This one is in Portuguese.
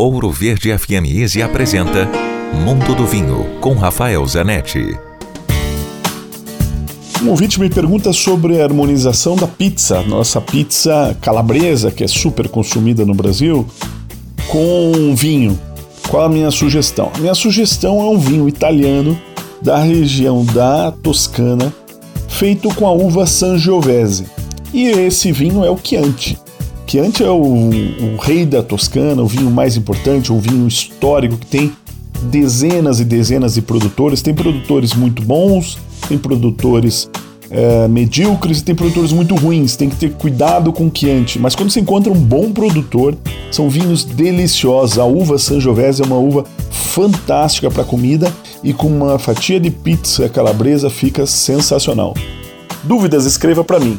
Ouro Verde FM Easy apresenta Mundo do Vinho com Rafael Zanetti. Um ouvinte me pergunta sobre a harmonização da pizza, nossa pizza calabresa, que é super consumida no Brasil, com vinho. Qual a minha sugestão? A minha sugestão é um vinho italiano da região da Toscana, feito com a uva Sangiovese. E esse vinho é o Chianti. Chianti é o, o rei da Toscana, o vinho mais importante, um vinho histórico que tem dezenas e dezenas de produtores. Tem produtores muito bons, tem produtores é, medíocres e tem produtores muito ruins. Tem que ter cuidado com o Chianti. Mas quando você encontra um bom produtor, são vinhos deliciosos. A uva Sangiovese é uma uva fantástica para comida e com uma fatia de pizza calabresa fica sensacional. Dúvidas, escreva para mim.